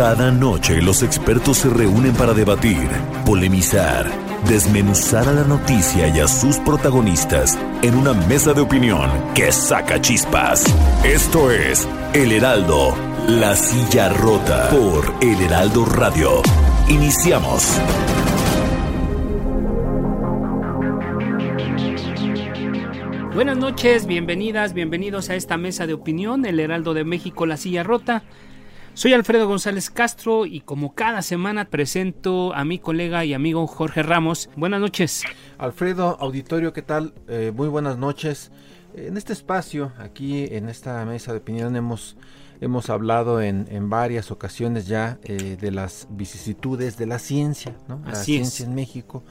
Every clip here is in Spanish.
Cada noche los expertos se reúnen para debatir, polemizar, desmenuzar a la noticia y a sus protagonistas en una mesa de opinión que saca chispas. Esto es El Heraldo la silla rota por El Heraldo Radio. Iniciamos. Buenas noches, bienvenidas, bienvenidos a esta mesa de opinión, El Heraldo de México, La silla rota. Soy Alfredo González Castro y como cada semana presento a mi colega y amigo Jorge Ramos. Buenas noches. Alfredo, auditorio, ¿qué tal? Eh, muy buenas noches. En este espacio, aquí en esta mesa de opinión, hemos Hemos hablado en, varias ocasiones ya eh, de las vicisitudes de la ciencia, ¿no? la ciencia en México.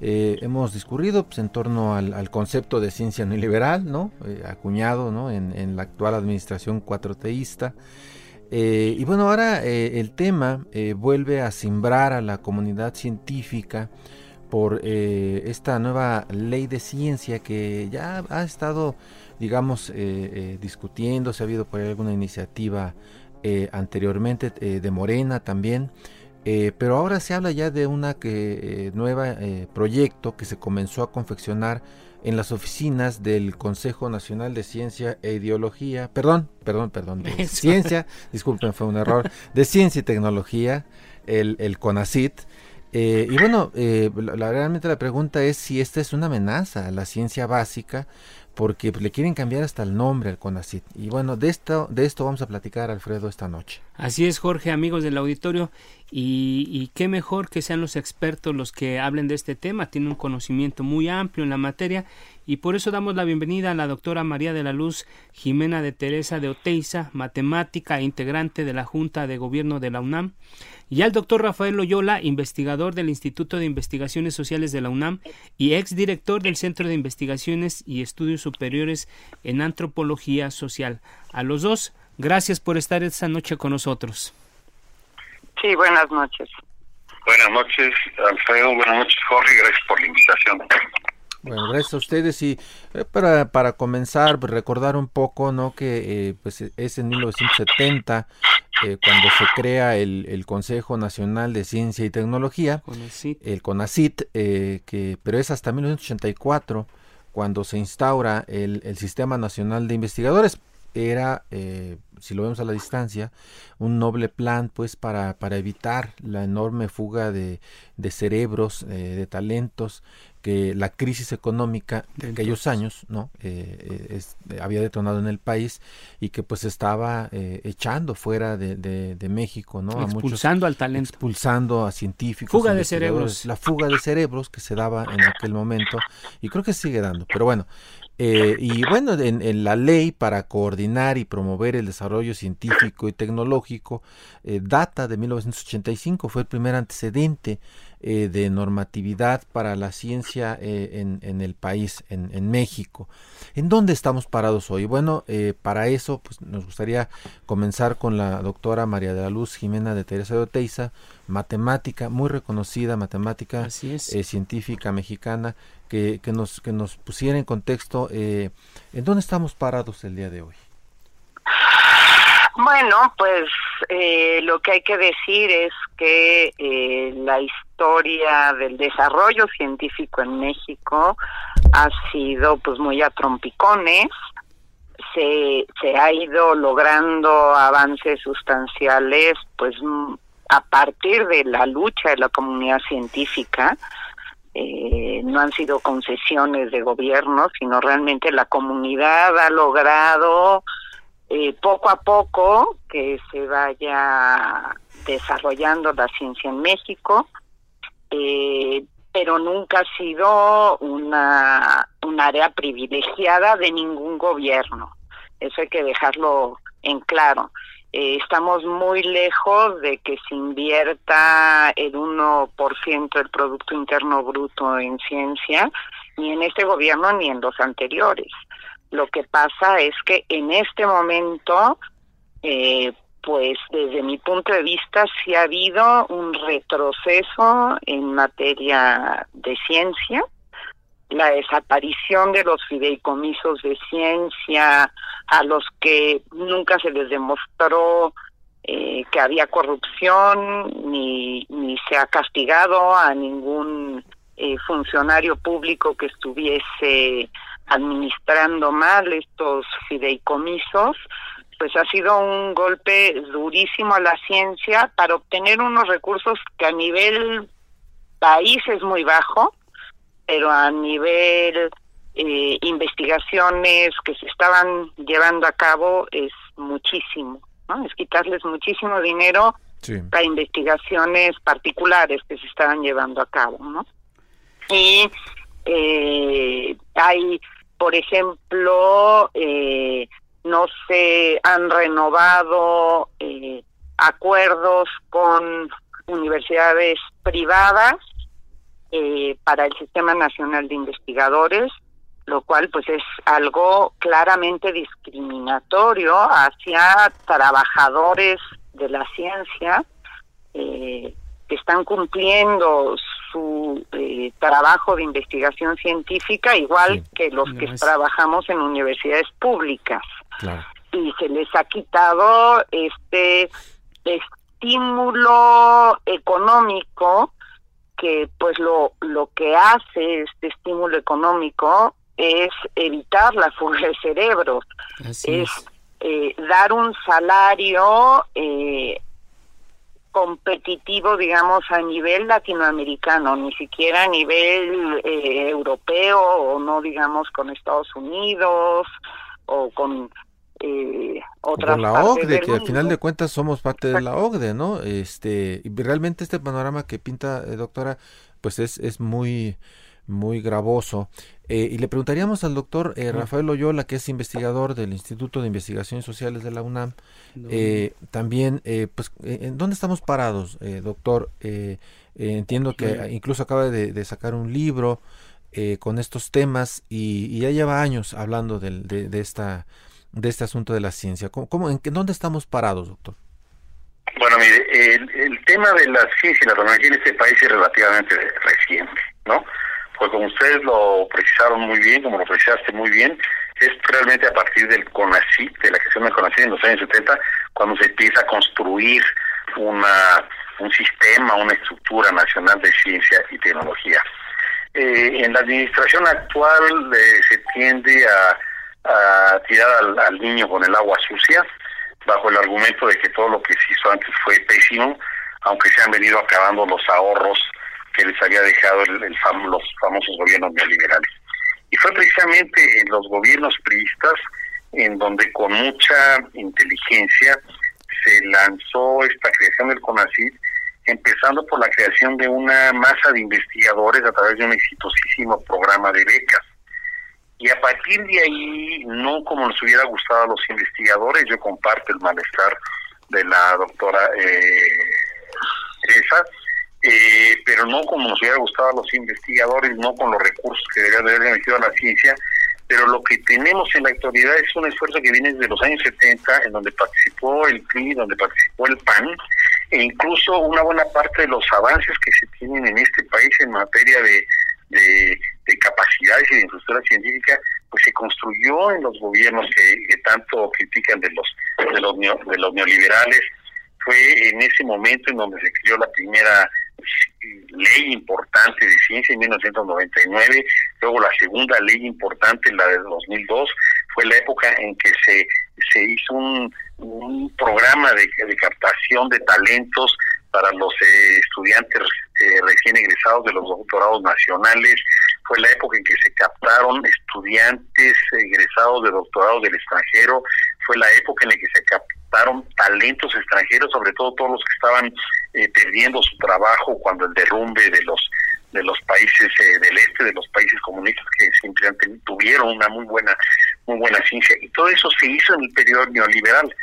Eh, hemos discurrido pues, en torno al, concepto de ciencia neoliberal, ¿no? Eh, acuñado ¿no? En, la actual administración cuatroteísta. Y bueno, ahora el tema vuelve a simbrar a la comunidad científica por esta nueva ley de ciencia que ya ha estado digamos, eh, eh, discutiendo, se ha habido por ahí alguna iniciativa eh, anteriormente de Morena también, pero ahora se habla ya de una que, nueva proyecto que se comenzó a confeccionar en las oficinas del Consejo Nacional de Ciencia e Ideología, perdón, perdón, perdón, de ciencia, disculpen, fue un error, de ciencia y tecnología, el, el CONACIT, y bueno, la, realmente la pregunta es si esta es una amenaza a la ciencia básica porque le quieren cambiar hasta el nombre al CONACIT. Y bueno, de esto, de esto vamos a platicar, Alfredo, esta noche. Así es, Jorge, amigos del auditorio. Y, y, qué mejor que sean los expertos los que hablen de este tema. Tienen un conocimiento muy amplio en la materia. Y por eso damos la bienvenida a la doctora María de la Luz Jimena de Teresa de Oteiza, matemática e integrante de la Junta de Gobierno de la UNAM y al doctor Rafael Loyola, investigador del Instituto de Investigaciones Sociales de la UNAM y exdirector del Centro de Investigaciones y Estudios Superiores en Antropología Social. A los dos, gracias por estar esta noche con nosotros. Sí, buenas noches. Buenas noches, Alfredo. Buenas noches, Jorge. Gracias por la invitación. Bueno, gracias a ustedes y eh, para, para comenzar, pues, recordar un poco, ¿no? Que eh, pues es en 1970 eh, cuando se crea el, el, Consejo Nacional de Ciencia y Tecnología, el CONACIT, que, pero es hasta 1984 cuando se instaura el, el Sistema Nacional de Investigadores. Era si lo vemos a la distancia, un noble plan pues para, para evitar la enorme fuga de, de cerebros, de talentos que la crisis económica de aquellos años no eh, eh, eh, había detonado en el país y que pues estaba echando fuera de, de, México no expulsando al talento. expulsando a científicos fuga de cerebros. la fuga de cerebros que se daba en aquel momento y creo que sigue dando. Pero bueno y bueno, en, la ley para coordinar y promover el desarrollo científico y tecnológico data de 1985, fue el primer antecedente eh, de normatividad para la ciencia eh, en, el país, en, México. ¿En dónde estamos parados hoy? Bueno, eh, para eso pues, nos gustaría comenzar con la doctora María de la Luz Jimena de Teresa de Oteiza, matemática, muy reconocida matemática científica mexicana, que, que, nos, que nos pusiera en contexto en dónde estamos parados el día de hoy. Bueno, pues eh, lo que hay que decir es que eh, la historia del desarrollo científico en México ha sido pues muy a trompicones. Se, se ha ido logrando avances sustanciales pues a partir de la lucha de la comunidad científica. Eh, no han sido concesiones de gobierno, sino realmente la comunidad ha logrado eh, poco a poco que se vaya desarrollando la ciencia en México, eh, pero nunca ha sido una, un área privilegiada de ningún gobierno. Eso hay que dejarlo en claro. Eh, estamos muy lejos de que se invierta el 1% del Producto Interno Bruto en ciencia, ni en este gobierno ni en los anteriores. Lo que pasa es que en este momento, eh, pues desde mi punto de vista, sí ha habido un retroceso en materia de ciencia. La desaparición de los fideicomisos de ciencia a los que nunca se les demostró eh, que había corrupción ni, ni se ha castigado a ningún eh, funcionario público que estuviese administrando mal estos fideicomisos, pues ha sido un golpe durísimo a la ciencia para obtener unos recursos que a nivel país es muy bajo, pero a nivel eh, investigaciones que se estaban llevando a cabo es muchísimo, ¿no? Es quitarles muchísimo dinero para investigaciones particulares que se estaban llevando a cabo, ¿no? Y eh, hay, por ejemplo, eh, no se han renovado eh, acuerdos con universidades privadas eh, para el Sistema Nacional de Investigadores, lo cual pues es algo claramente discriminatorio hacia trabajadores de la ciencia eh, que están cumpliendo su eh, trabajo de investigación científica igual que los que trabajamos en universidades públicas. Y se les ha quitado este estímulo económico que pues lo, lo que hace este estímulo económico es evitar la fuga de cerebros, es, eh, dar un salario eh, competitivo, digamos, a nivel latinoamericano, ni siquiera a nivel eh, europeo o no, digamos, con Estados Unidos o con eh, otras la OCDE, que al final de cuentas somos parte de la OCDE, ¿no? Este, y realmente este panorama que pinta, eh, doctora, pues es, es muy, muy gravoso. Eh, y le preguntaríamos al doctor eh, Rafael Loyola, que es investigador del Instituto de Investigaciones Sociales de la UNAM, también, pues, ¿en dónde estamos parados, doctor? entiendo que incluso acaba de, sacar un libro con estos temas y, ya lleva años hablando de, de esta de este asunto de la ciencia? ¿Cómo, en, ¿Dónde estamos parados, doctor? Bueno, mire, el, tema de la ciencia y la tecnología en este país es relativamente reciente, ¿no? Pues como ustedes lo precisaron muy bien, como lo precisaste muy bien, es realmente a partir del CONACYT, de la gestión del CONACYT en los años 70, cuando se empieza a construir una un sistema, una estructura nacional de ciencia y tecnología. Eh, en la administración actual eh, se tiende a a tirar al, niño con el agua sucia, bajo el argumento de que todo lo que se hizo antes fue pésimo, aunque se han venido acabando los ahorros que les había dejado el, los famosos gobiernos neoliberales. Y fue precisamente en los gobiernos priistas en donde con mucha inteligencia se lanzó esta creación del CONACYT, empezando por la creación de una masa de investigadores a través de un exitosísimo programa de becas y a partir de ahí, no como nos hubiera gustado a los investigadores, yo comparto el malestar de la doctora eh, Teresa, eh, pero no como nos hubiera gustado a los investigadores, no con los recursos que deberían haber metido a la ciencia, pero lo que tenemos en la actualidad es un esfuerzo que viene desde los años 70, en donde participó el PRI, donde participó el PAN, e incluso una buena parte de los avances que se tienen en este país en materia de de, capacidades y de infraestructura científica, pues se construyó en los gobiernos que, tanto critican de los, de los, de los neoliberales. Fue en ese momento en donde se creó la primera ley importante de ciencia en 1999, luego la segunda ley importante, la de 2002, fue la época en que se, se hizo un, un programa de, captación de talentos para los eh, estudiantes eh, recién egresados de los doctorados nacionales. Fue la época en que se captaron estudiantes egresados de doctorados del extranjero. Fue la época en la que se captaron talentos extranjeros, sobre todo todos los que estaban eh, perdiendo su trabajo cuando el derrumbe de los de los países del este, de los países comunistas que simplemente tuvieron una muy buena muy buena ciencia, y todo eso se hizo en el periodo neoliberal,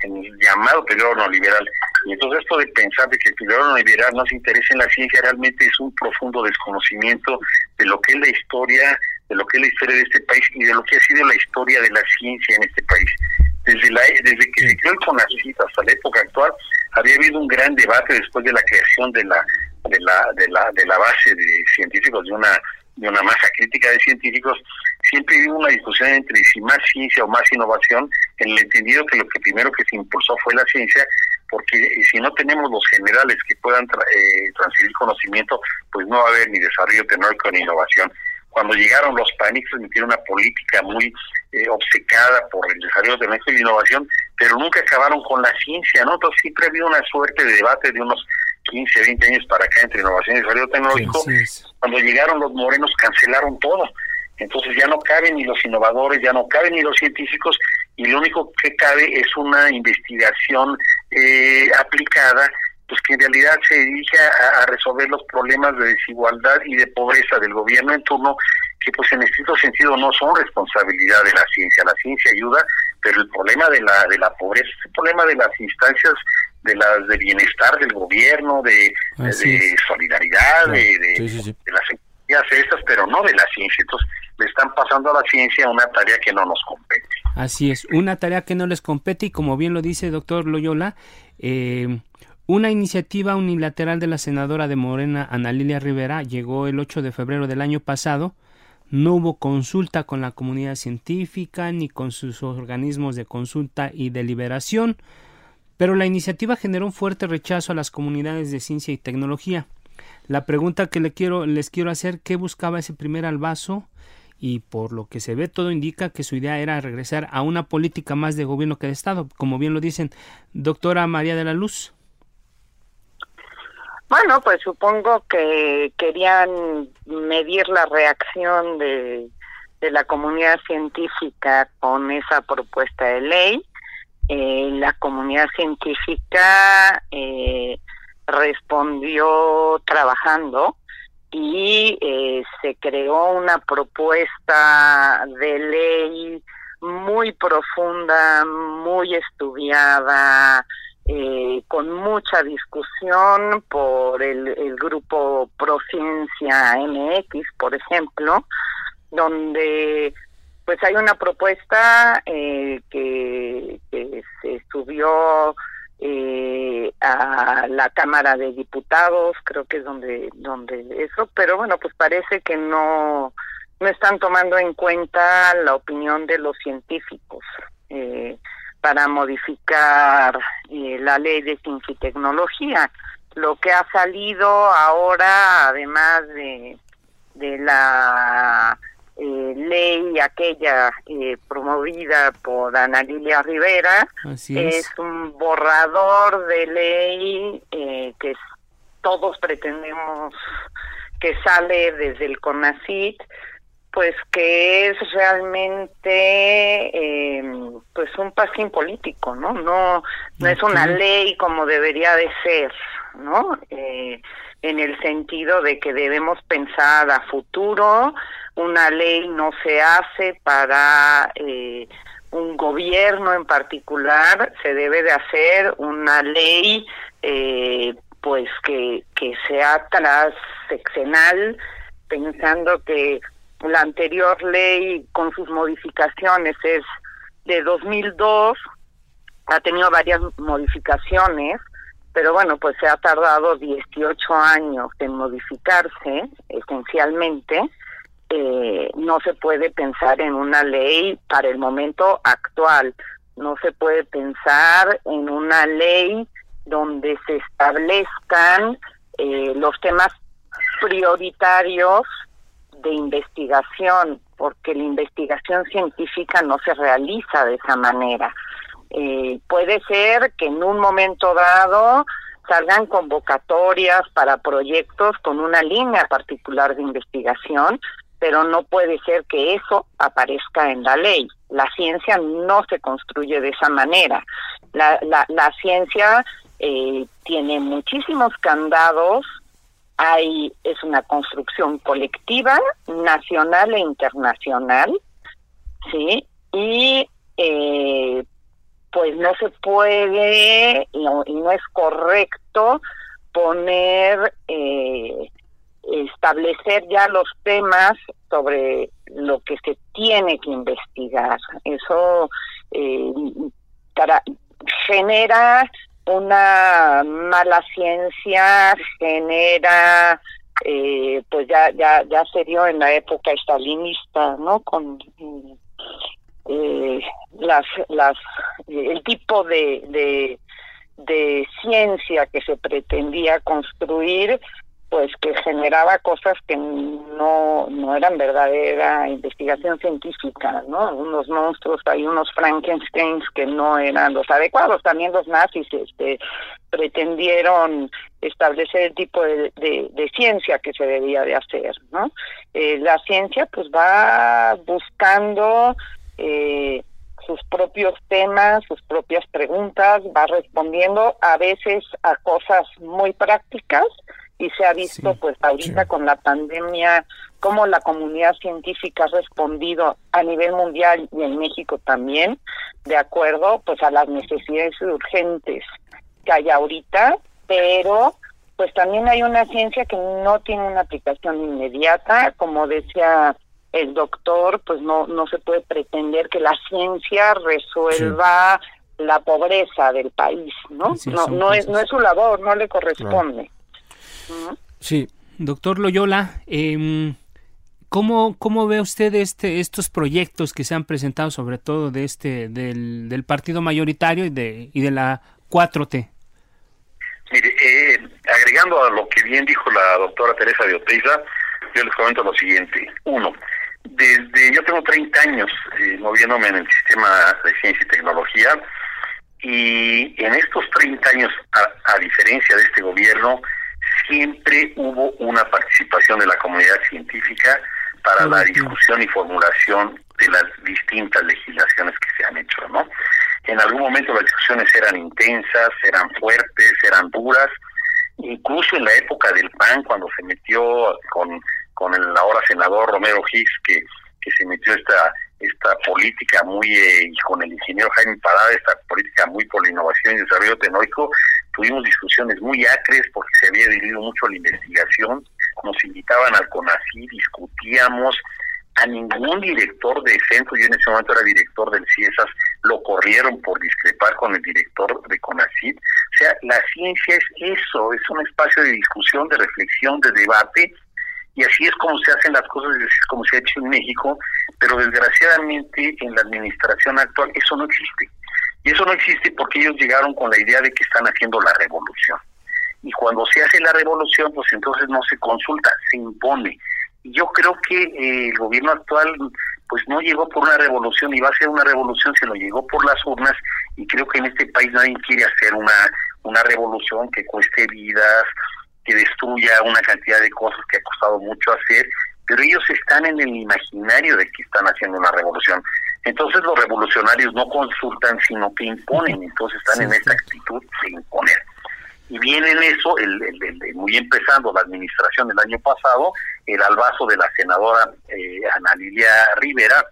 en el llamado periodo neoliberal. Y entonces esto de pensar de que el periodo neoliberal no se interesa en la ciencia realmente es un profundo desconocimiento de lo que es la historia, de lo que es la historia de este país y de lo que ha sido la historia de la ciencia en este país. Desde, la, desde que se creó el CONACYT hasta la época actual, había habido un gran debate después de la creación de la de la de la de la base de científicos de una de una masa crítica de científicos siempre hubo una discusión entre si más ciencia o más innovación en el entendido que lo que primero que se impulsó fue la ciencia porque si no tenemos los generales que puedan eh, transferir conocimiento pues no va a haber ni desarrollo tecnológico ni innovación. Cuando llegaron los pánicos metieron una política muy eh, obcecada por el desarrollo tecnológico y innovación, pero nunca acabaron con la ciencia, ¿no? Entonces siempre ha habido una suerte de debate de unos 15, 20 años para acá entre innovación y desarrollo tecnológico. Cuando llegaron los morenos cancelaron todo. Entonces ya no caben ni los innovadores, ya no caben ni los científicos y lo único que cabe es una investigación eh, aplicada pues que en realidad se dirige a, resolver los problemas de desigualdad y de pobreza del gobierno en turno, que pues en estricto sentido no son responsabilidad de la ciencia. La ciencia ayuda, pero el problema de la de la pobreza es el problema de las instancias de las de bienestar del gobierno, de, solidaridad, de, de, las entidades estas, pero no de la ciencia. Entonces le están pasando a la ciencia una tarea que no nos compete. Así es, una tarea que no les compete y como bien lo dice el doctor Loyola, eh, una iniciativa unilateral de la senadora de Morena, Ana Lilia Rivera, llegó el 8 de febrero del año pasado. No hubo consulta con la comunidad científica ni con sus organismos de consulta y deliberación, pero la iniciativa generó un fuerte rechazo a las comunidades de ciencia y tecnología. La pregunta que les quiero hacer, ¿qué buscaba ese primer albazo? Y por lo que se ve, todo indica que su idea era regresar a una política más de gobierno que de Estado, como bien lo dicen. Doctora María de la Luz. Bueno, pues supongo que querían medir la reacción de, la comunidad científica con esa propuesta de ley. Eh, la comunidad científica eh, respondió trabajando y eh, se creó una propuesta de ley muy profunda, muy estudiada, eh, con mucha discusión por el, el grupo Prociencia MX, por ejemplo, donde pues hay una propuesta eh, que, se subió eh, a la Cámara de Diputados, creo que es donde donde eso, pero bueno, pues parece que no no están tomando en cuenta la opinión de los científicos. Eh, para modificar eh, la ley de ciencia y tecnología. Lo que ha salido ahora, además de, de la eh, ley aquella eh, promovida por Ana Lilia Rivera, es. un borrador de ley que todos pretendemos que sale desde el CONACIT pues que es realmente eh, pues un pasín político no no no es una ley como debería de ser no eh, en el sentido de que debemos pensar a futuro una ley no se hace para eh, un gobierno en particular se debe de hacer una ley eh, pues que que sea transeccional pensando que la anterior ley con sus modificaciones es de 2002, ha tenido varias modificaciones, pero bueno, pues se ha tardado 18 años en modificarse esencialmente. Eh, no se puede pensar en una ley para el momento actual, no se puede pensar en una ley donde se establezcan eh, los temas prioritarios de investigación, porque la investigación científica no se realiza de esa manera. Eh, puede ser que en un momento dado salgan convocatorias para proyectos con una línea particular de investigación, pero no puede ser que eso aparezca en la ley. La ciencia no se construye de esa manera. La, la, la ciencia eh, tiene muchísimos candados hay es una construcción colectiva nacional e internacional sí y eh, pues no se puede y no, es correcto poner, eh, establecer ya los temas sobre lo que se tiene que investigar. Eso eh, genera una mala ciencia, genera eh, pues ya ya ya se dio en la época estalinista no con eh, las las el tipo de, de de ciencia que se pretendía construir pues que generaba cosas que no, no eran verdadera investigación científica, ¿no? Unos monstruos, hay unos Frankensteins que no eran los adecuados. También los nazis este, pretendieron establecer el tipo de, de, ciencia que se debía de hacer, ¿no? Eh, la ciencia pues va buscando eh, sus propios temas, sus propias preguntas, va respondiendo a veces a cosas muy prácticas, y se ha visto pues ahorita con la pandemia cómo la comunidad científica ha respondido a nivel mundial y en México también de acuerdo pues a las necesidades urgentes que hay ahorita pero pues también hay una ciencia que no tiene una aplicación inmediata como decía el doctor pues no no se puede pretender que la ciencia resuelva la pobreza del país no no no es no es su labor no le corresponde Sí. Doctor Loyola, eh, ¿cómo, ¿cómo ve usted este, estos proyectos que se han presentado, sobre todo de este, del, del partido mayoritario y de, y de la 4T? Mire, eh, agregando a lo que bien dijo la doctora Teresa de Oteiza, yo les comento lo siguiente. Uno, desde yo tengo 30 años eh, moviéndome en el sistema de ciencia y tecnología y en estos 30 años, a diferencia de este gobierno, siempre hubo una participación de la comunidad científica para la discusión y formulación de las distintas legislaciones que se han hecho, ¿no? En algún momento las discusiones eran intensas, eran fuertes, eran duras, incluso en la época del PAN, cuando se metió con, con el ahora senador Romero Hicks, que, que se metió esta esta política muy, eh, y con el ingeniero Jaime Parada, esta política muy por la innovación y desarrollo tecnológico, tuvimos discusiones muy acres porque se había dividido mucho la investigación, nos invitaban al CONACYT, discutíamos, a ningún director de centro, yo en ese momento era director del CIESAS, lo corrieron por discrepar con el director de CONACYT. O sea, la ciencia es eso, es un espacio de discusión, de reflexión, de debate, y así es como se hacen las cosas, así es como se ha hecho en México, pero desgraciadamente en la administración actual eso no existe. Y eso no existe porque ellos llegaron con la idea de que están haciendo la revolución. Y cuando se hace la revolución, pues entonces no se consulta, se impone. Y yo creo que eh, el gobierno actual pues no llegó por una revolución y va a ser una revolución, se lo llegó por las urnas y creo que en este país nadie quiere hacer una, una revolución que cueste vidas, que destruya una cantidad de cosas que ha costado mucho hacer, pero ellos están en el imaginario de que están haciendo una revolución. Entonces los revolucionarios no consultan, sino que imponen, entonces están en esta actitud de imponer. Y viene en eso, el, muy empezando la administración del año pasado, el albazo de la senadora eh, Ana Lilia Rivera,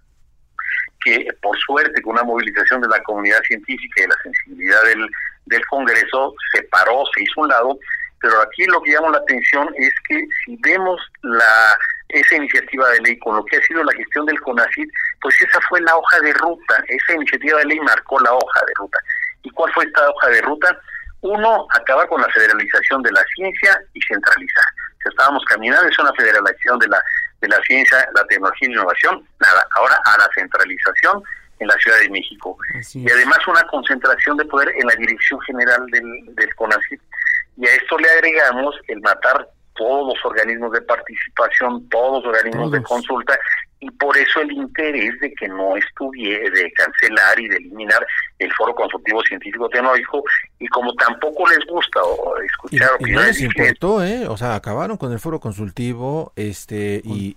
que por suerte con una movilización de la comunidad científica y de la sensibilidad del, del Congreso se paró, se hizo un lado, pero aquí lo que llama la atención es que si vemos la esa iniciativa de ley con lo que ha sido la gestión del CONACYT, pues esa fue la hoja de ruta, esa iniciativa de ley marcó la hoja de ruta. ¿Y cuál fue esta hoja de ruta? Uno, acabar con la federalización de la ciencia y centralizar. Si estábamos caminando, es una federalización de la, de la ciencia, la tecnología y la innovación, nada, ahora a la centralización en la Ciudad de México. y además una concentración de poder en la dirección general del, del CONACYT. Y a esto le agregamos el matar todos los organismos de participación, todos los organismos de consulta, y por eso el interés de que no estuviera, de cancelar y de eliminar el foro consultivo científico tecnológico, y como tampoco les gusta escuchar y, no les importó, ¿eh? O sea, acabaron con el foro consultivo, este, y,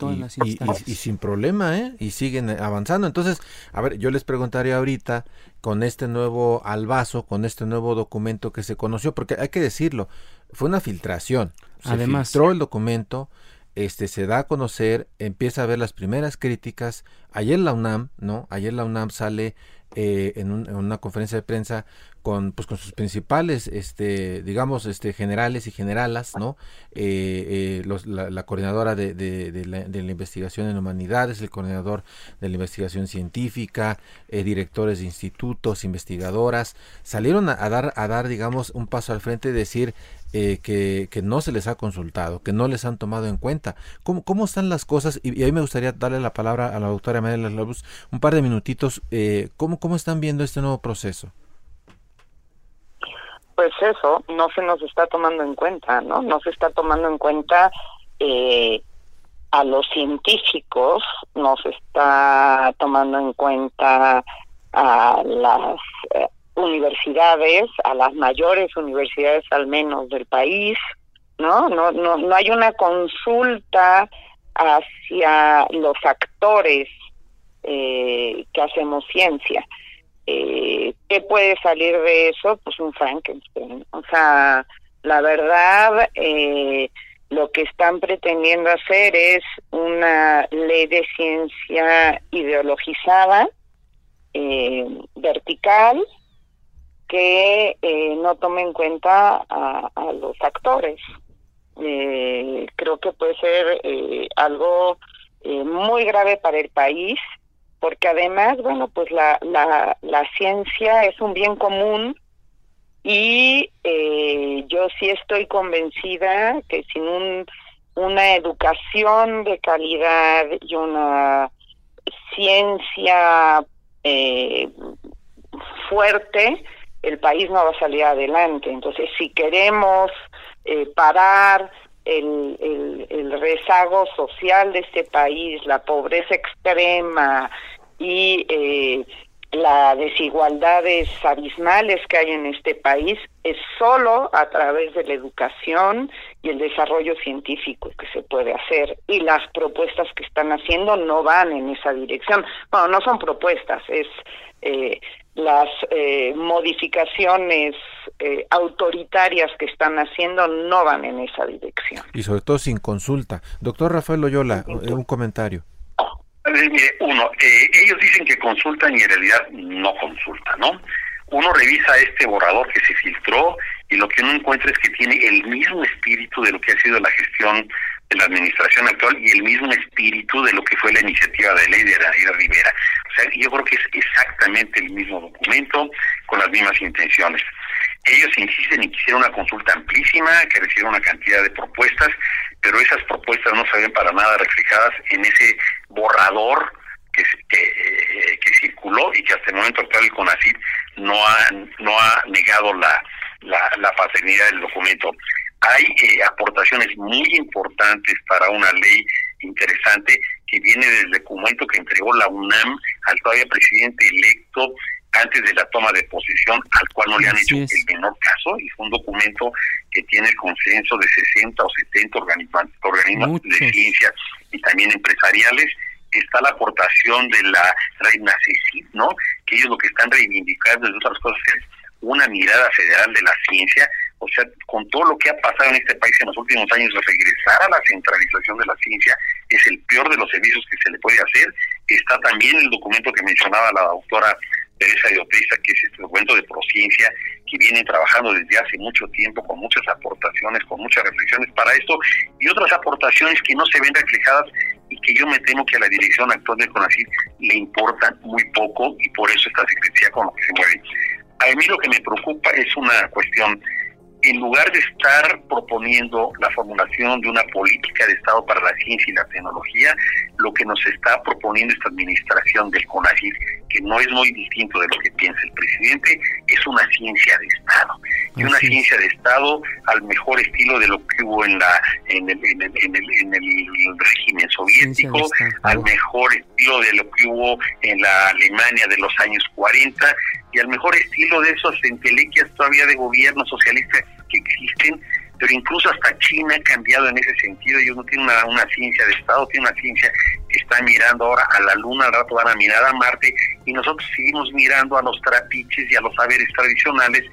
y, sin problema, ¿eh? Y siguen avanzando. Entonces, a ver, yo les preguntaría ahorita, con este nuevo albazo, con este nuevo documento que se conoció, porque hay que decirlo, fue una filtración. Se Además, filtró el documento, este se da a conocer, empieza a ver las primeras críticas. Ayer la UNAM, ¿no? Ayer la UNAM sale eh, en, una conferencia de prensa con pues con sus principales este digamos este generales y generalas no eh, eh, la, coordinadora de, de, la, investigación en humanidades el coordinador de la investigación científica directores de institutos investigadoras salieron a, dar a dar digamos un paso al frente y decir que, que, no se les ha consultado, que no les han tomado en cuenta. ¿Cómo, cómo están las cosas? Y, ahí me gustaría darle la palabra a la doctora María Luz un par de minutitos. Eh, ¿cómo, ¿Cómo están viendo este nuevo proceso? Pues eso, no se nos está tomando en cuenta, ¿no? No se está tomando en cuenta eh, a los científicos, no se está tomando en cuenta a las eh, universidades, a las mayores universidades al menos del país, ¿no? No, no, no hay una consulta hacia los actores eh, que hacemos ciencia. Eh, ¿Qué puede salir de eso? Pues un Frankenstein. O sea, la verdad, eh, lo que están pretendiendo hacer es una ley de ciencia ideologizada, eh, vertical, que eh, no tome en cuenta a, los actores. Eh, creo que puede ser eh, algo muy grave para el país, porque además, bueno, pues la, la, la ciencia es un bien común y yo sí estoy convencida que sin un, una educación de calidad y una ciencia fuerte, el país no va a salir adelante. Entonces, si queremos eh, parar el, el, rezago social de este país, la pobreza extrema y eh, las desigualdades abismales que hay en este país, es solo a través de la educación y el desarrollo científico que se puede hacer. Y las propuestas que están haciendo no van en esa dirección. Bueno, no son propuestas, es eh, las eh, modificaciones eh, autoritarias que están haciendo no van en esa dirección. Y sobre todo sin consulta. Doctor Rafael Loyola, eh, un comentario. Uno, ellos dicen que consultan y en realidad no consultan, ¿no? Uno revisa este borrador que se filtró y lo que uno encuentra es que tiene el mismo espíritu de lo que ha sido la gestión la administración actual y el mismo espíritu de lo que fue la iniciativa de ley de Ira Rivera. O sea, yo creo que es exactamente el mismo documento con las mismas intenciones. Ellos insisten y quisieron una consulta amplísima, que recibiera una cantidad de propuestas, pero esas propuestas no se para nada reflejadas en ese borrador que, que, que circuló y que hasta el momento actual el CONACYT no ha, no ha negado la, la, la paternidad del documento hay eh, aportaciones muy importantes para una ley interesante que viene del documento que entregó la UNAM al todavía presidente electo antes de la toma de posesión, al cual no le han hecho el menor caso, y fue un documento que tiene el consenso de 60 o 70 organismos de ciencia y también empresariales. Está la aportación de la Reina Cecil, ¿no? Que ellos lo que están reivindicando, entre otras cosas, es una mirada federal de la ciencia o sea, con todo lo que ha pasado en este país en los últimos años, regresar a la centralización de la ciencia es el peor de los servicios que se le puede hacer. Está también el documento que mencionaba la doctora Teresa Ioteiza, que es este documento de Prociencia, que viene trabajando desde hace mucho tiempo con muchas aportaciones, con muchas reflexiones para esto, y otras aportaciones que no se ven reflejadas y que yo me temo que a la dirección actual de CONACYT le importan muy poco y por eso esta secretaría con lo que se mueve. A mí lo que me preocupa es una cuestión en lugar de estar proponiendo la formulación de una política de Estado para la ciencia y la tecnología, lo que nos está proponiendo esta administración del CONACYT, que no es muy distinto de lo que piensa el presidente, es una ciencia de Estado. Y una ciencia de Estado al mejor estilo de lo que hubo en la en el, en el, régimen soviético, al mejor estilo de lo que hubo en la Alemania de los años 40 y al mejor estilo de esos entelequias todavía de gobierno socialista que existen, pero incluso hasta China ha cambiado en ese sentido, ellos no tienen una, una ciencia de Estado, tienen una ciencia que está mirando ahora a la Luna, al rato van a mirar a Marte, y nosotros seguimos mirando a los trapiches y a los saberes tradicionales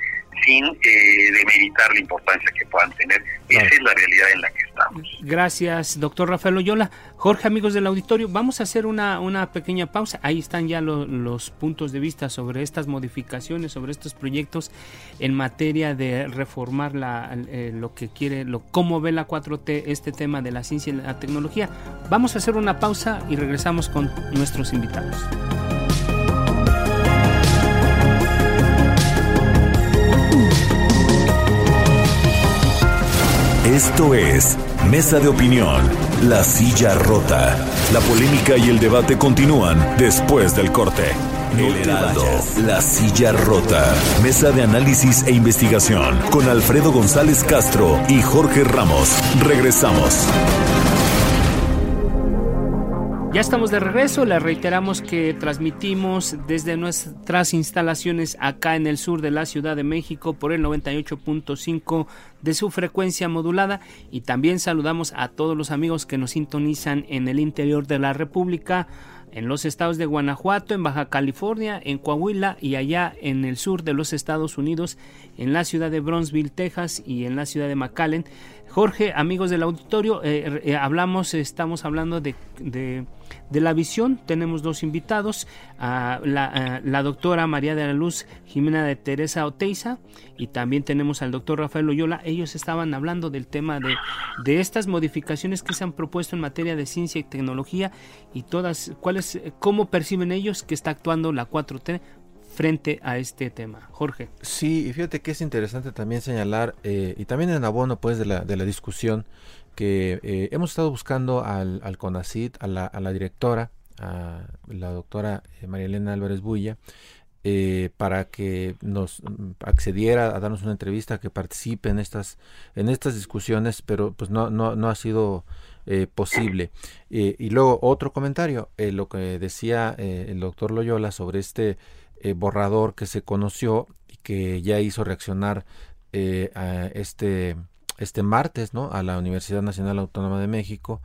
sin eh, demeritar la importancia que puedan tener. Esa es la realidad en la que estamos. Gracias, doctor Rafael Oyola. Jorge, amigos del auditorio, vamos a hacer una, una pequeña pausa. Ahí están ya los puntos de vista sobre estas modificaciones, sobre estos proyectos en materia de reformar la, eh, lo que quiere, lo, cómo ve la 4T este tema de la ciencia y la tecnología. Vamos a hacer una pausa y regresamos con nuestros invitados. Esto es Mesa de Opinión, La Silla Rota. La polémica y el debate continúan después del corte. El Heraldo, La Silla Rota. Mesa de análisis e investigación con Alfredo González Castro y Jorge Ramos. Regresamos. Ya estamos de regreso, le reiteramos que transmitimos desde nuestras instalaciones acá en el sur de la Ciudad de México por el 98.5 de su frecuencia modulada y también saludamos a todos los amigos que nos sintonizan en el interior de la República, en los estados de Guanajuato, en Baja California, en Coahuila y allá en el sur de los Estados Unidos, en la ciudad de Bronzeville, Texas y en la ciudad de McAllen. Jorge, amigos del auditorio, eh, eh, hablamos, estamos hablando de, de, la visión. Tenemos dos invitados, la, la, doctora María de la Luz Jimena de Teresa Oteiza y también tenemos al doctor Rafael Loyola. Ellos estaban hablando del tema de, de estas modificaciones que se han propuesto en materia de ciencia y tecnología y todas, cuáles, cómo perciben ellos que está actuando la 4T frente a este tema. Jorge. Sí, y fíjate que es interesante también señalar, eh, y también en abono pues de la, de la discusión, que eh, hemos estado buscando al, al CONACID, a la, directora, a la doctora eh, María Elena Álvarez Bulla, para que nos mm, accediera a darnos una entrevista, que participe en estas, en estas discusiones, pero pues no, no, no ha sido posible. y luego otro comentario, lo que decía el doctor Loyola sobre este eh, borrador que se conoció y que ya hizo reaccionar eh, a este, este martes ¿no? a la Universidad Nacional Autónoma de México,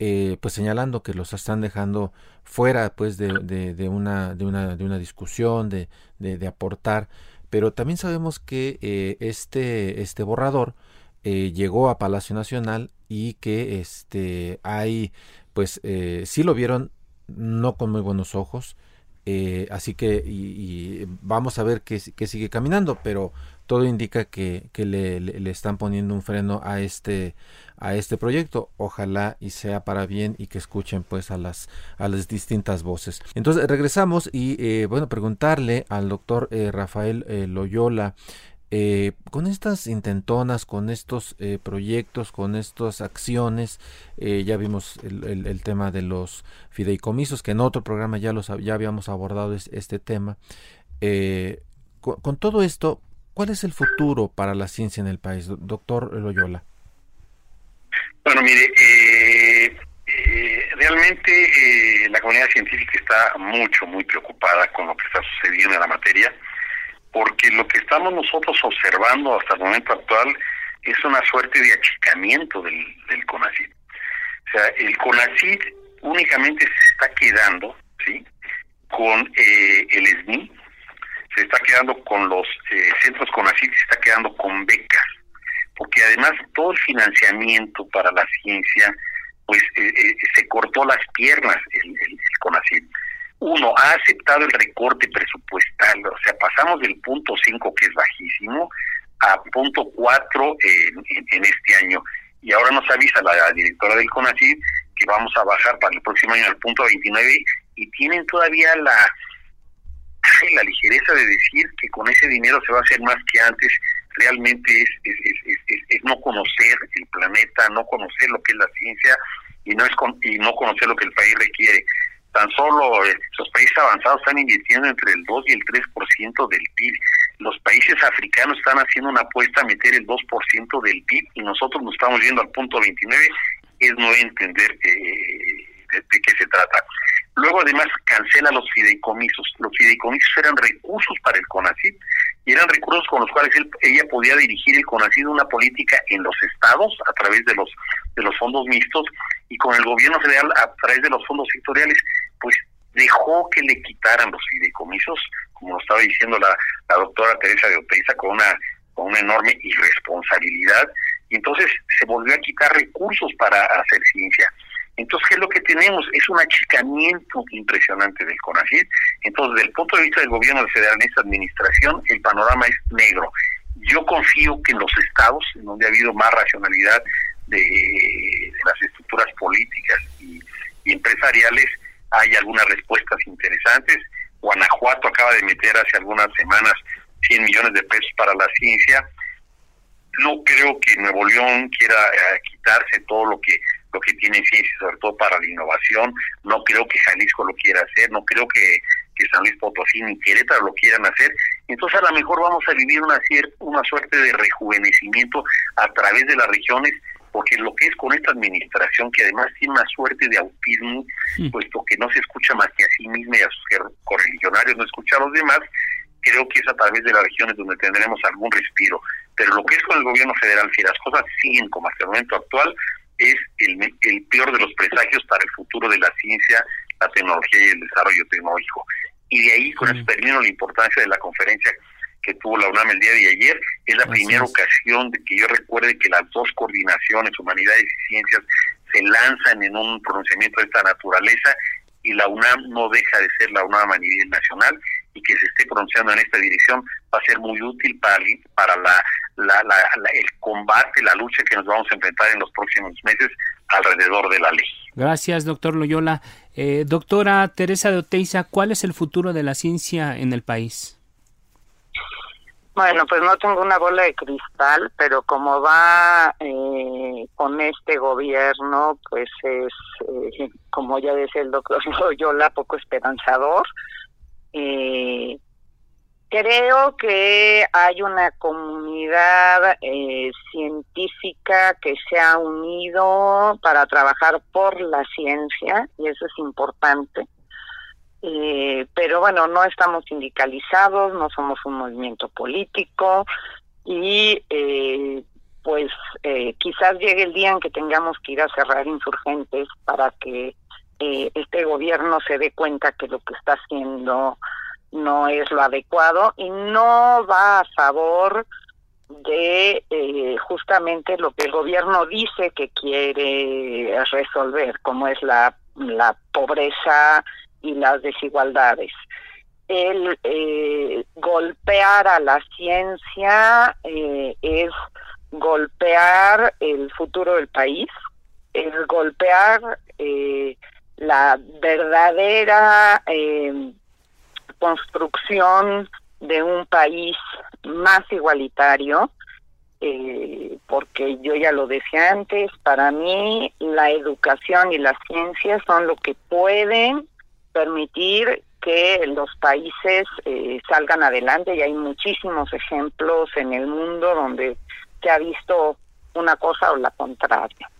eh, pues señalando que los están dejando fuera pues de, de, una, de, una, de una discusión, de, de, aportar, pero también sabemos que este, este borrador llegó a Palacio Nacional y que este hay pues sí lo vieron no con muy buenos ojos eh, así que vamos a ver qué, sigue caminando, pero todo indica que, le, están poniendo un freno a este a este proyecto. Ojalá y sea para bien y que escuchen pues a las a las distintas voces. Entonces regresamos y eh, bueno preguntarle al doctor eh, Rafael Loyola eh, con estas intentonas, con estos eh, proyectos, con estas acciones, eh, ya vimos el, tema de los fideicomisos, que en otro programa ya, los, ya habíamos abordado este tema. Con, todo esto, ¿cuál es el futuro para la ciencia en el país, doctor Loyola? Bueno, mire, realmente la comunidad científica está mucho, muy preocupada con lo que está sucediendo en la materia porque lo que estamos nosotros observando hasta el momento actual es una suerte de achicamiento del, del CONACID. O sea, el CONACID únicamente se está quedando, ¿sí? Con eh, el SNI, se está quedando con los eh, centros CONACID, se está quedando con becas, porque además todo el financiamiento para la ciencia, pues eh, se cortó las piernas el, el, el CONACID uno, ha aceptado el recorte presupuestal, o sea, pasamos del punto 5, que es bajísimo, a punto 4 en, este año. Y ahora nos avisa la, directora del CONACYT que vamos a bajar para el próximo año al punto 29 y tienen todavía la, la ligereza de decir que con ese dinero se va a hacer más que antes. Realmente es, es, es, es no conocer el planeta, no conocer lo que es la ciencia y no, es y no conocer lo que el país requiere tan solo eh, los países avanzados están invirtiendo entre el 2 y el 3% del PIB. Los países africanos están haciendo una apuesta a meter el 2% del PIB y nosotros nos estamos yendo al punto 29, es no entender eh, de, qué se trata. Luego además cancela los fideicomisos. Los fideicomisos eran recursos para el CONACYT y eran recursos con los cuales ella podía dirigir el CONACYT una política en los estados a través de los de los fondos mixtos y con el gobierno federal a través de los fondos sectoriales pues dejó que le quitaran los fideicomisos, como lo estaba diciendo la, la doctora Teresa de Oteiza, con una, con una enorme irresponsabilidad, y entonces se volvió a quitar recursos para hacer ciencia. Entonces, ¿qué es lo que tenemos? Es un achicamiento impresionante del CONACYT. Entonces, desde el punto de vista del gobierno federal en esta administración, el panorama es negro. Yo confío que en los estados, en donde ha habido más racionalidad de, las estructuras políticas y, empresariales, hay algunas respuestas interesantes. Guanajuato acaba de meter hace algunas semanas 100 millones de pesos para la ciencia. No creo que Nuevo León quiera eh, quitarse todo lo que lo que tiene ciencia, sobre todo para la innovación. No creo que Jalisco lo quiera hacer, no creo que, que San Luis Potosí ni Querétaro lo quieran hacer. Entonces a lo mejor vamos a vivir una, una suerte de rejuvenecimiento a través de las regiones, porque lo que es con esta administración, que además tiene una suerte de autismo, puesto que no se escucha más que a sí misma y a sus correligionarios, no escucha a los demás, creo que es a través de las regiones donde tendremos algún respiro. Pero lo que es con el gobierno federal, si las cosas siguen como hasta el momento actual, es el, el peor de los presagios para el futuro de la ciencia, la tecnología y el desarrollo tecnológico. Y de ahí, con eso termino la importancia de la conferencia que tuvo la UNAM el día de ayer. Es la primera ocasión de que yo recuerde que las dos coordinaciones, humanidades y ciencias, se lanzan en un pronunciamiento de esta naturaleza y la UNAM no deja de ser la UNAM a nivel nacional y que se esté pronunciando en esta dirección va a ser muy útil para, para la, el combate, la lucha que nos vamos a enfrentar en los próximos meses alrededor de la ley. Gracias, doctor Loyola. Eh, doctora Teresa de Oteiza, ¿cuál es el futuro de la ciencia en el país? Bueno, pues no tengo una bola de cristal, pero como va eh, con este gobierno, pues es, eh, como ya decía el doctor Loyola, poco esperanzador. Eh, creo que hay una comunidad eh, científica que se ha unido para trabajar por la ciencia y eso es importante. Eh, pero bueno, no estamos sindicalizados, no somos un movimiento político y pues quizás llegue el día en que tengamos que ir a cerrar insurgentes para que eh, este gobierno se dé cuenta que lo que está haciendo no es lo adecuado y no va a favor de eh, justamente lo que el gobierno dice que quiere resolver, como es la, la pobreza y las desigualdades. El eh, golpear a la ciencia es golpear el futuro del país, el golpear eh, la verdadera eh, construcción de un país más igualitario, eh, porque yo ya lo decía antes, para mí la educación y la ciencia son lo que pueden permitir que los países eh, salgan adelante y hay muchísimos ejemplos en el mundo donde se ha visto una cosa o la contraria.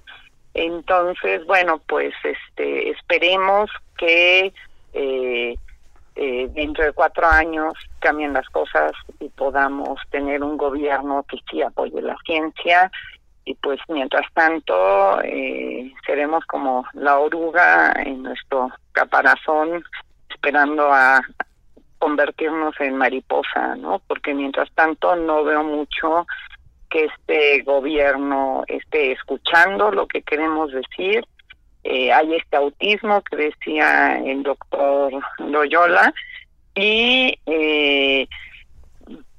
Entonces, bueno, pues este, esperemos que eh, eh, dentro de cuatro años cambien las cosas y podamos tener un gobierno que sí apoye la ciencia y pues mientras tanto eh, seremos como la oruga en nuestro caparazón esperando a convertirnos en mariposa, ¿no? Porque mientras tanto no veo mucho que este gobierno esté escuchando lo que queremos decir. Eh, hay este autismo que decía el doctor Loyola y eh,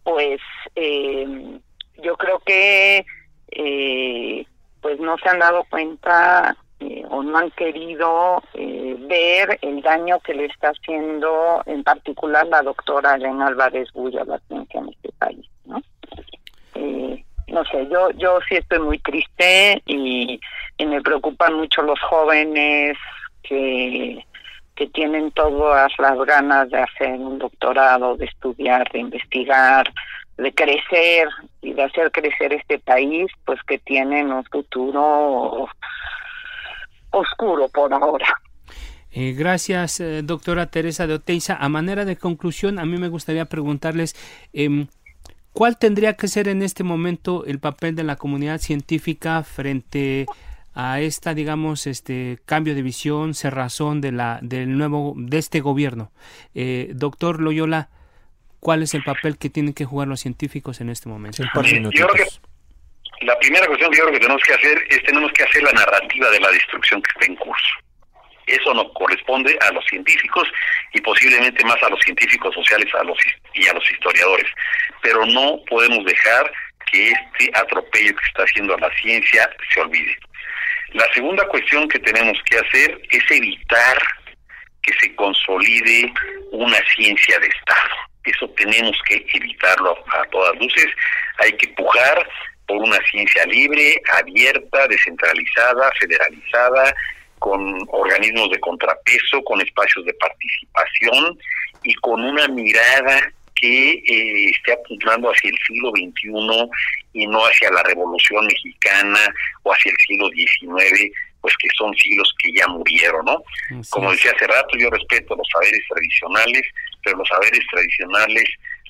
pues eh, yo creo que pues no se han dado cuenta o no han querido ver el daño que le está haciendo en particular la doctora Elena Álvarez Bulla la ciencia en este país, ¿no? no sé, yo yo sí estoy muy triste y, me preocupan mucho los jóvenes que, que tienen todas las ganas de hacer un doctorado, de estudiar, de investigar, de crecer y de hacer crecer este país, pues que tienen un futuro oscuro por ahora. Eh, gracias, eh, doctora Teresa de Oteiza. A manera de conclusión, a mí me gustaría preguntarles, eh, ¿Cuál tendría que ser en este momento el papel de la comunidad científica frente a esta digamos este cambio de visión cerrazón de la del nuevo de este gobierno eh, doctor Loyola cuál es el papel que tienen que jugar los científicos en este momento yo creo que la primera cuestión que yo creo que tenemos que hacer es tenemos que hacer la narrativa de la destrucción que está en curso. Eso no corresponde a los científicos y posiblemente más a los científicos sociales a los y a los historiadores. Pero no podemos dejar que este atropello que está haciendo la ciencia se olvide. La segunda cuestión que tenemos que hacer es evitar que se consolide una ciencia de Estado. Eso tenemos que evitarlo a todas luces. Hay que pujar por una ciencia libre, abierta, descentralizada, federalizada, con organismos de contrapeso, con espacios de participación y con una mirada que eh, esté apuntando hacia el siglo XXI y no hacia la Revolución Mexicana o hacia el siglo XIX, pues que son siglos que ya murieron, ¿no? Como decía hace rato, yo respeto los saberes tradicionales, pero los saberes tradicionales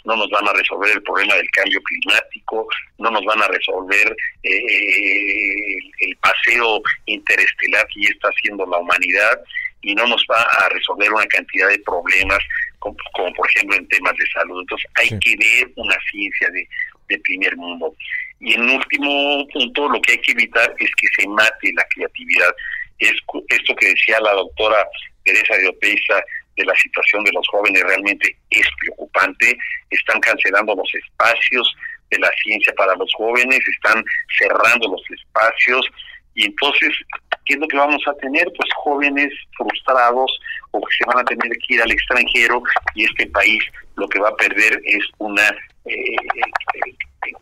no nos van a resolver el problema del cambio climático, no nos van a resolver eh, el paseo interestelar que ya está haciendo la humanidad y no nos va a resolver una cantidad de problemas como, por ejemplo en temas de salud. Entonces hay que ver una ciencia de, de primer mundo. Y en último punto, lo que hay que evitar es que se mate la creatividad. Es, esto que decía la doctora Teresa de Opeiza de la situación de los jóvenes realmente es preocupante. Están cancelando los espacios de la ciencia para los jóvenes, están cerrando los espacios y entonces, ¿qué es lo que vamos a tener? Pues jóvenes frustrados o que se van a tener que ir al extranjero y este país lo que va a perder es una eh,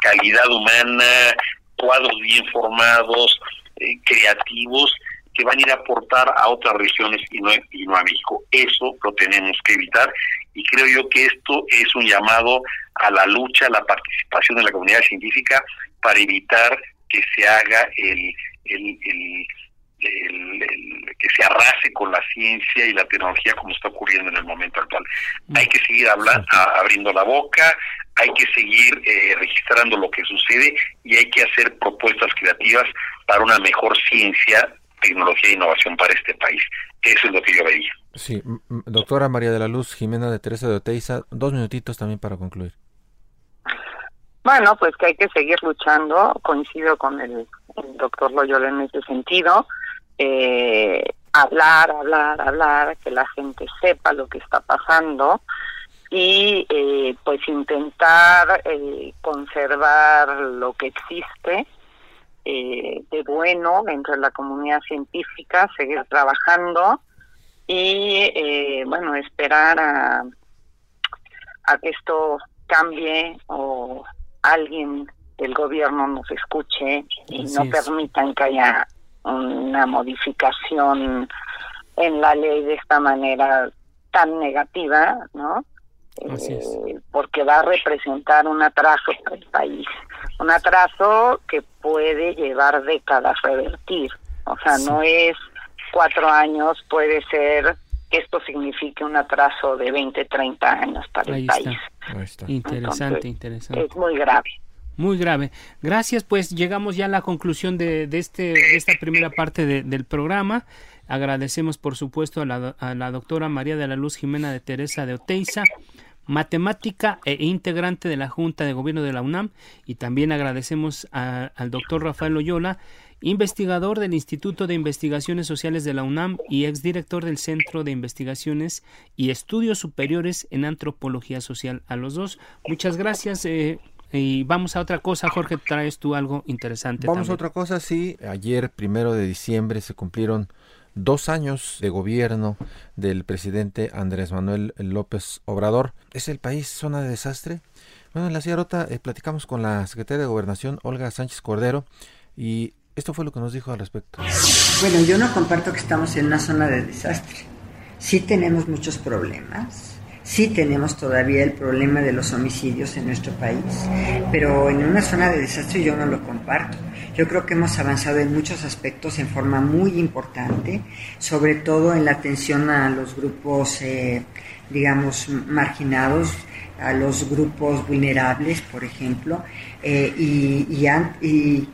calidad humana, cuadros bien formados, eh, creativos, que van a ir a aportar a otras regiones y no, y no a México. Eso lo tenemos que evitar y creo yo que esto es un llamado a la lucha, a la participación de la comunidad científica para evitar que se haga el, el, que se arrase con la ciencia y la tecnología como está ocurriendo en el momento actual. Mm. Hay que seguir hablando, abriendo la boca, hay que seguir eh, registrando lo que sucede y hay que hacer propuestas creativas para una mejor ciencia, tecnología e innovación para este país. Eso es lo que yo veía. Sí, doctora María de la Luz Jimena de Teresa de Oteiza, dos minutitos también para concluir. Bueno, pues que hay que seguir luchando, coincido con el, doctor Loyola en ese sentido, eh, hablar, hablar, hablar, que la gente sepa lo que está pasando y eh, pues intentar eh, conservar lo que existe de bueno dentro de la comunidad científica, seguir trabajando y bueno, esperar a, a que esto cambie o alguien del gobierno nos escuche y no permitan que haya una modificación en la ley de esta manera tan negativa, ¿no? Eh, porque va a representar un atraso para el país, un atraso que puede llevar décadas a revertir, o sea, no es cuatro años, puede ser que esto signifique un atraso de 20, 30 años para el país. Interesante, interesante. Es muy grave. Muy grave. Gracias, pues llegamos ya a la conclusión de, de este, esta primera parte del programa. Agradecemos, por supuesto, a la, a la, doctora María de la Luz Jimena de Teresa de Oteiza, matemática e integrante de la Junta de Gobierno de la UNAM, y también agradecemos al doctor Rafael Loyola, investigador del Instituto de Investigaciones Sociales de la UNAM y exdirector del Centro de Investigaciones y Estudios Superiores en Antropología Social. A los dos, muchas gracias. Eh, y vamos a otra cosa, Jorge, traes tú algo interesante. Vamos a otra cosa, sí. Ayer, primero de diciembre, se cumplieron dos años de gobierno del presidente Andrés Manuel López Obrador. ¿Es el país zona de desastre? Bueno, en la Sierra eh, platicamos con la secretaria de Gobernación, Olga Sánchez Cordero, y esto fue lo que nos dijo al respecto. Bueno, yo no comparto que estamos en una zona de desastre. Sí tenemos muchos problemas, sí tenemos todavía el problema de los homicidios en nuestro país, pero en una zona de desastre yo no lo comparto. Yo creo que hemos avanzado en muchos aspectos en forma muy importante, sobre todo en la atención a los grupos, eh, digamos, marginados, a los grupos vulnerables, por ejemplo, eh, y,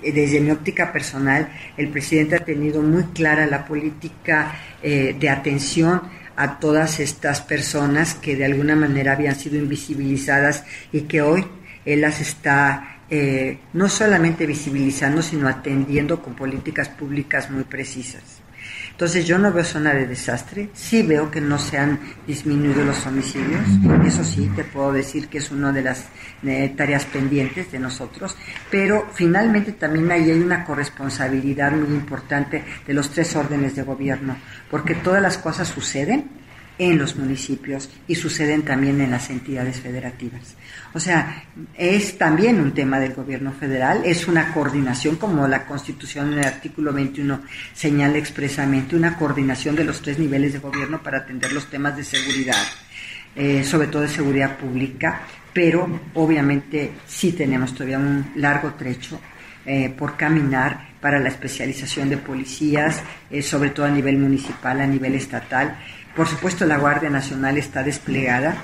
desde mi óptica personal, el presidente ha tenido muy clara la política eh, de atención a todas estas personas que de alguna manera habían sido invisibilizadas y que hoy él las está eh, no solamente visibilizando, sino atendiendo con políticas públicas muy precisas. Entonces yo no veo zona de desastre, sí veo que no se han disminuido los homicidios, eso sí, te puedo decir que es una de las eh, tareas pendientes de nosotros, pero finalmente también ahí hay una corresponsabilidad muy importante de los tres órdenes de gobierno, porque todas las cosas suceden en los municipios y suceden también en las entidades federativas. O sea, es también un tema del gobierno federal, es una coordinación, como la Constitución en el artículo 21 señala expresamente, una coordinación de los tres niveles de gobierno para atender los temas de seguridad, eh, sobre todo de seguridad pública, pero obviamente sí tenemos todavía un largo trecho eh, por caminar para la especialización de policías, eh, sobre todo a nivel municipal, a nivel estatal. Por supuesto, la Guardia Nacional está desplegada.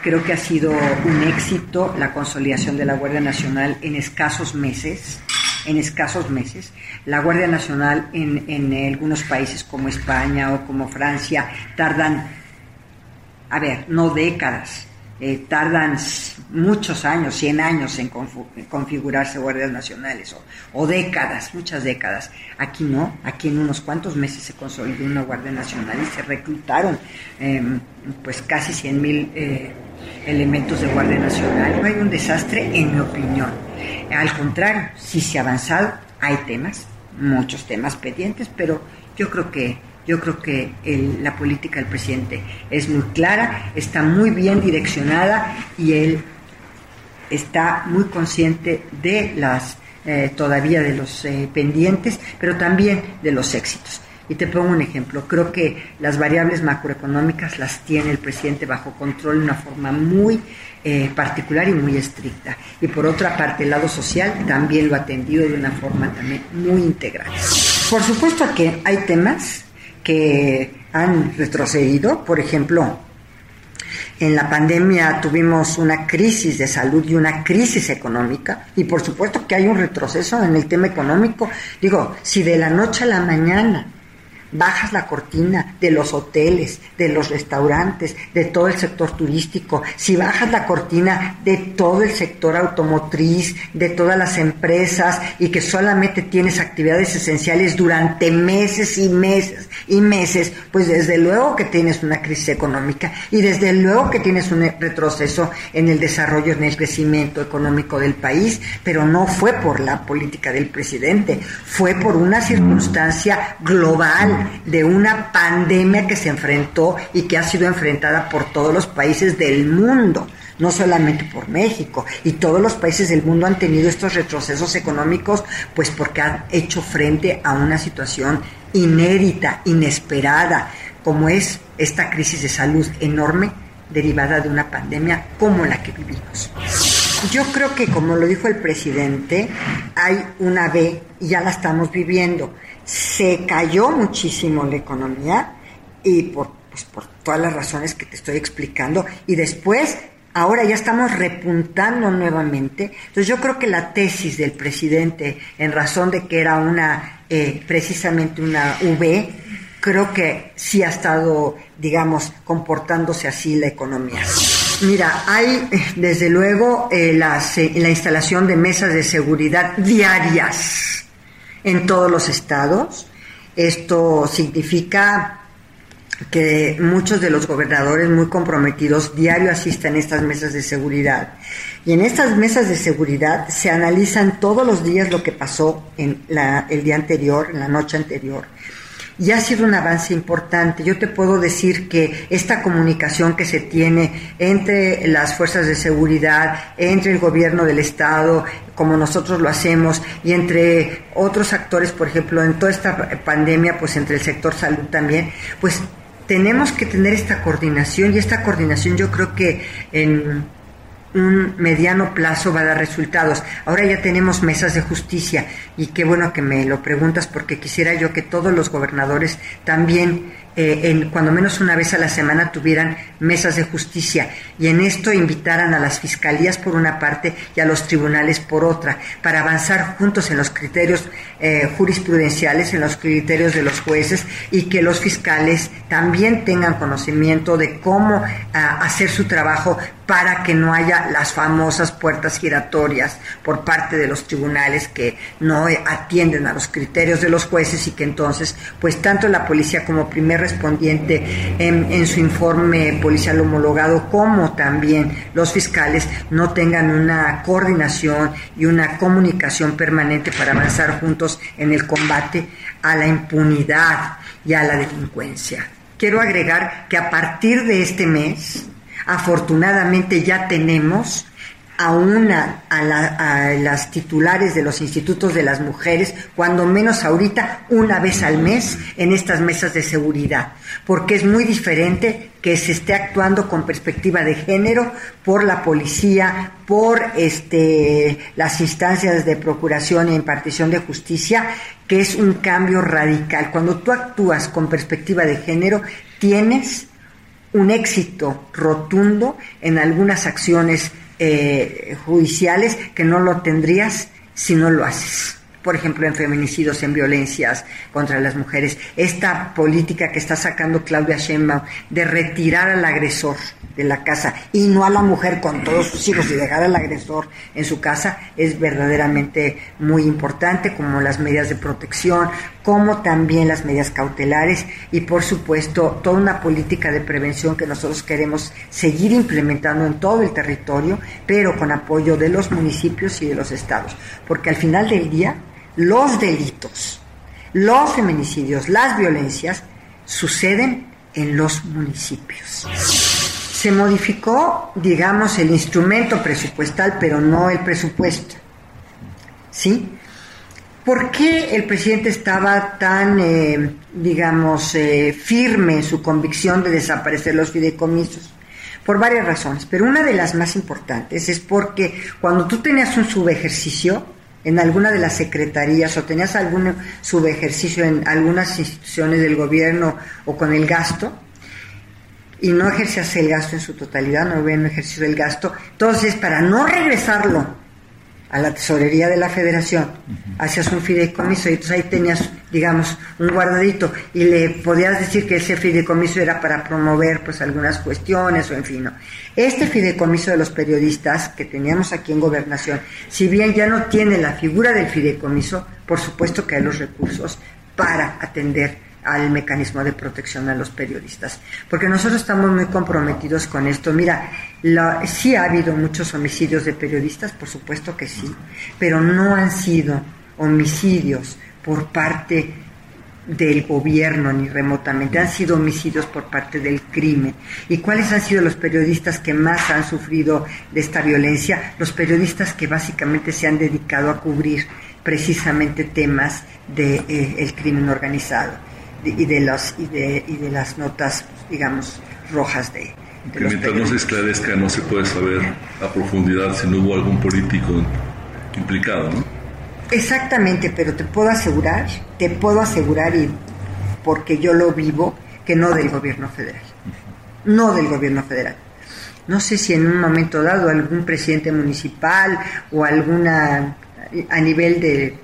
Creo que ha sido un éxito la consolidación de la Guardia Nacional en escasos meses. En escasos meses. La Guardia Nacional en, en algunos países como España o como Francia tardan, a ver, no décadas, eh, tardan muchos años, 100 años en configurarse guardias nacionales o, décadas, muchas décadas. Aquí no, aquí en unos cuantos meses se consolidó una guardia nacional y se reclutaron em, pues casi 100 mil eh, elementos de guardia nacional. No hay un desastre en mi opinión. Al contrario, sí se ha avanzado, hay temas, muchos temas pendientes, pero yo creo que yo creo que la política del presidente es muy clara, está muy bien direccionada y él está muy consciente de las eh, todavía de los eh, pendientes, pero también de los éxitos. Y te pongo un ejemplo. Creo que las variables macroeconómicas las tiene el presidente bajo control de una forma muy eh, particular y muy estricta. Y por otra parte, el lado social también lo ha atendido de una forma también muy integral. Por supuesto que hay temas que han retrocedido. Por ejemplo, en la pandemia tuvimos una crisis de salud y una crisis económica y por supuesto que hay un retroceso en el tema económico. Digo, si de la noche a la mañana bajas la cortina de los hoteles, de los restaurantes, de todo el sector turístico, si bajas la cortina de todo el sector automotriz, de todas las empresas y que solamente tienes actividades esenciales durante meses y meses y meses, pues desde luego que tienes una crisis económica y desde luego que tienes un retroceso en el desarrollo, en el crecimiento económico del país, pero no fue por la política del presidente, fue por una circunstancia global de una pandemia que se enfrentó y que ha sido enfrentada por todos los países del mundo no solamente por México, y todos los países del mundo han tenido estos retrocesos económicos, pues porque han hecho frente a una situación inédita, inesperada, como es esta crisis de salud enorme derivada de una pandemia como la que vivimos. Yo creo que, como lo dijo el presidente, hay una B y ya la estamos viviendo se cayó muchísimo la economía y por, pues, por todas las razones que te estoy explicando y después ahora ya estamos repuntando nuevamente. Entonces yo creo que la tesis del presidente en razón de que era una eh, precisamente una V, creo que sí ha estado, digamos, comportándose así la economía. Mira, hay desde luego eh, la instalación de mesas de seguridad diarias en todos los estados. Esto significa que muchos de los gobernadores muy comprometidos diario asisten a estas mesas de seguridad. Y en estas mesas de seguridad se analizan todos los días lo que pasó en la, el día anterior, en la noche anterior y ha sido un avance importante. Yo te puedo decir que esta comunicación que se tiene entre las fuerzas de seguridad, entre el gobierno del Estado, como nosotros lo hacemos, y entre otros actores, por ejemplo, en toda esta pandemia, pues entre el sector salud también, pues tenemos que tener esta coordinación y esta coordinación yo creo que en un mediano plazo va a dar resultados. Ahora ya tenemos mesas de justicia y qué bueno que me lo preguntas porque quisiera yo que todos los gobernadores también eh, en, cuando menos una vez a la semana tuvieran mesas de justicia. Y en esto invitaran a las fiscalías por una parte y a los tribunales por otra, para avanzar juntos en los criterios eh, jurisprudenciales, en los criterios de los jueces y que los fiscales también tengan conocimiento de cómo ah, hacer su trabajo para que no haya las famosas puertas giratorias por parte de los tribunales que no atienden a los criterios de los jueces y que entonces, pues tanto la policía como primer respondiente en, su informe policial homologado, como también los fiscales no tengan una coordinación y una comunicación permanente para avanzar juntos en el combate a la impunidad y a la delincuencia. Quiero agregar que a partir de este mes, Afortunadamente ya tenemos a una a, las titulares de los institutos de las mujeres, cuando menos ahorita una vez al mes en estas mesas de seguridad, porque es muy diferente que se esté actuando con perspectiva de género por la policía, por este las instancias de procuración e impartición de justicia, que es un cambio radical. Cuando tú actúas con perspectiva de género, tienes un éxito rotundo en algunas acciones eh, judiciales que no lo tendrías si no lo haces por ejemplo, en feminicidios, en violencias contra las mujeres. Esta política que está sacando Claudia Sheinbaum de retirar al agresor de la casa y no a la mujer con todos sus hijos y dejar al agresor en su casa es verdaderamente muy importante, como las medidas de protección, como también las medidas cautelares y, por supuesto, toda una política de prevención que nosotros queremos seguir implementando en todo el territorio, pero con apoyo de los municipios y de los estados, porque al final del día los delitos, los feminicidios, las violencias suceden en los municipios. Se modificó, digamos, el instrumento presupuestal, pero no el presupuesto. ¿Sí? ¿Por qué el presidente estaba tan, eh, digamos, eh, firme en su convicción de desaparecer los fideicomisos? Por varias razones, pero una de las más importantes es porque cuando tú tenías un subejercicio, en alguna de las secretarías o tenías algún subejercicio en algunas instituciones del gobierno o con el gasto y no ejercías el gasto en su totalidad, no había un ejercicio del gasto, entonces para no regresarlo a la tesorería de la federación, hacías un fideicomiso y entonces ahí tenías, digamos, un guardadito y le podías decir que ese fideicomiso era para promover pues algunas cuestiones o en fin. Este fideicomiso de los periodistas que teníamos aquí en gobernación, si bien ya no tiene la figura del fideicomiso, por supuesto que hay los recursos para atender al mecanismo de protección a los periodistas. Porque nosotros estamos muy comprometidos con esto. Mira, la, sí ha habido muchos homicidios de periodistas, por supuesto que sí, pero no han sido homicidios por parte del gobierno ni remotamente, han sido homicidios por parte del crimen. ¿Y cuáles han sido los periodistas que más han sufrido de esta violencia? Los periodistas que básicamente se han dedicado a cubrir precisamente temas del de, eh, crimen organizado y de las y de, y de las notas digamos rojas de, que mientras no se esclarezca no se puede saber a profundidad si no hubo algún político implicado no exactamente pero te puedo asegurar te puedo asegurar y porque yo lo vivo que no del gobierno federal. No del gobierno federal. No sé si en un momento dado algún presidente municipal o alguna a nivel de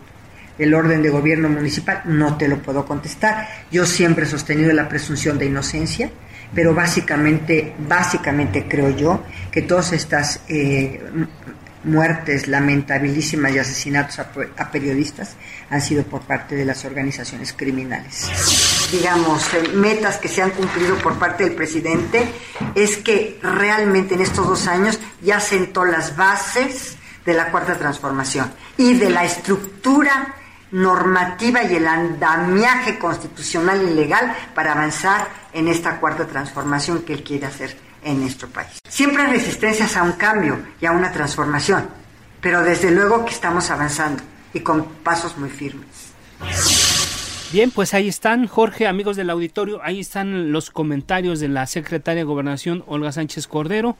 el orden de gobierno municipal, no te lo puedo contestar. Yo siempre he sostenido la presunción de inocencia, pero básicamente, básicamente creo yo que todas estas eh, muertes lamentabilísimas y asesinatos a, periodistas han sido por parte de las organizaciones criminales. Digamos, eh, metas que se han cumplido por parte del presidente es que realmente en estos dos años ya sentó las bases de la cuarta transformación y de la estructura normativa y el andamiaje constitucional y legal para avanzar en esta cuarta transformación que él quiere hacer en nuestro país. Siempre hay resistencias a un cambio y a una transformación, pero desde luego que estamos avanzando y con pasos muy firmes. Bien, pues ahí están, Jorge, amigos del auditorio, ahí están los comentarios de la secretaria de Gobernación, Olga Sánchez Cordero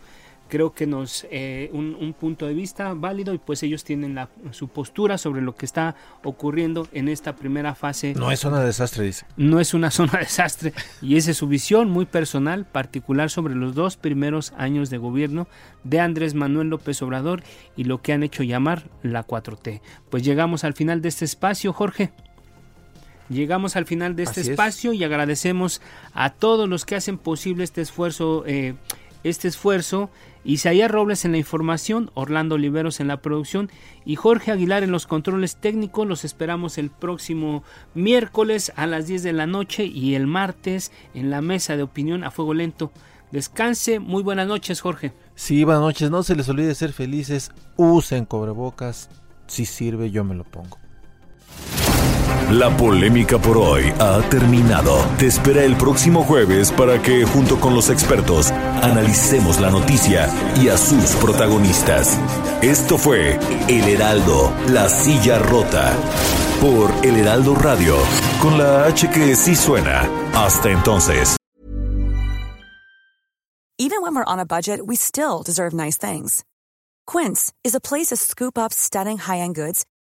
creo que nos eh, un, un, punto de vista válido y pues ellos tienen la, su postura sobre lo que está ocurriendo en esta primera fase. No es zona de desastre, dice. No es una zona de desastre y esa es su visión muy personal, particular sobre los dos primeros años de gobierno de Andrés Manuel López Obrador y lo que han hecho llamar la 4T. Pues llegamos al final de este espacio, Jorge. Llegamos al final de este Así espacio es. y agradecemos a todos los que hacen posible este esfuerzo, eh, este esfuerzo Isaías Robles en la información, Orlando Oliveros en la producción y Jorge Aguilar en los controles técnicos. Los esperamos el próximo miércoles a las 10 de la noche y el martes en la mesa de opinión a fuego lento. Descanse, muy buenas noches Jorge. Sí, buenas noches, no se les olvide ser felices, usen cobrebocas, si sirve yo me lo pongo. La polémica por hoy ha terminado. Te espera el próximo jueves para que, junto con los expertos, analicemos la noticia y a sus protagonistas. Esto fue El Heraldo, la silla rota. Por El Heraldo Radio, con la H que sí suena. Hasta entonces. Even when we're on a budget, we still deserve nice things. Quince is a place to scoop up stunning high-end goods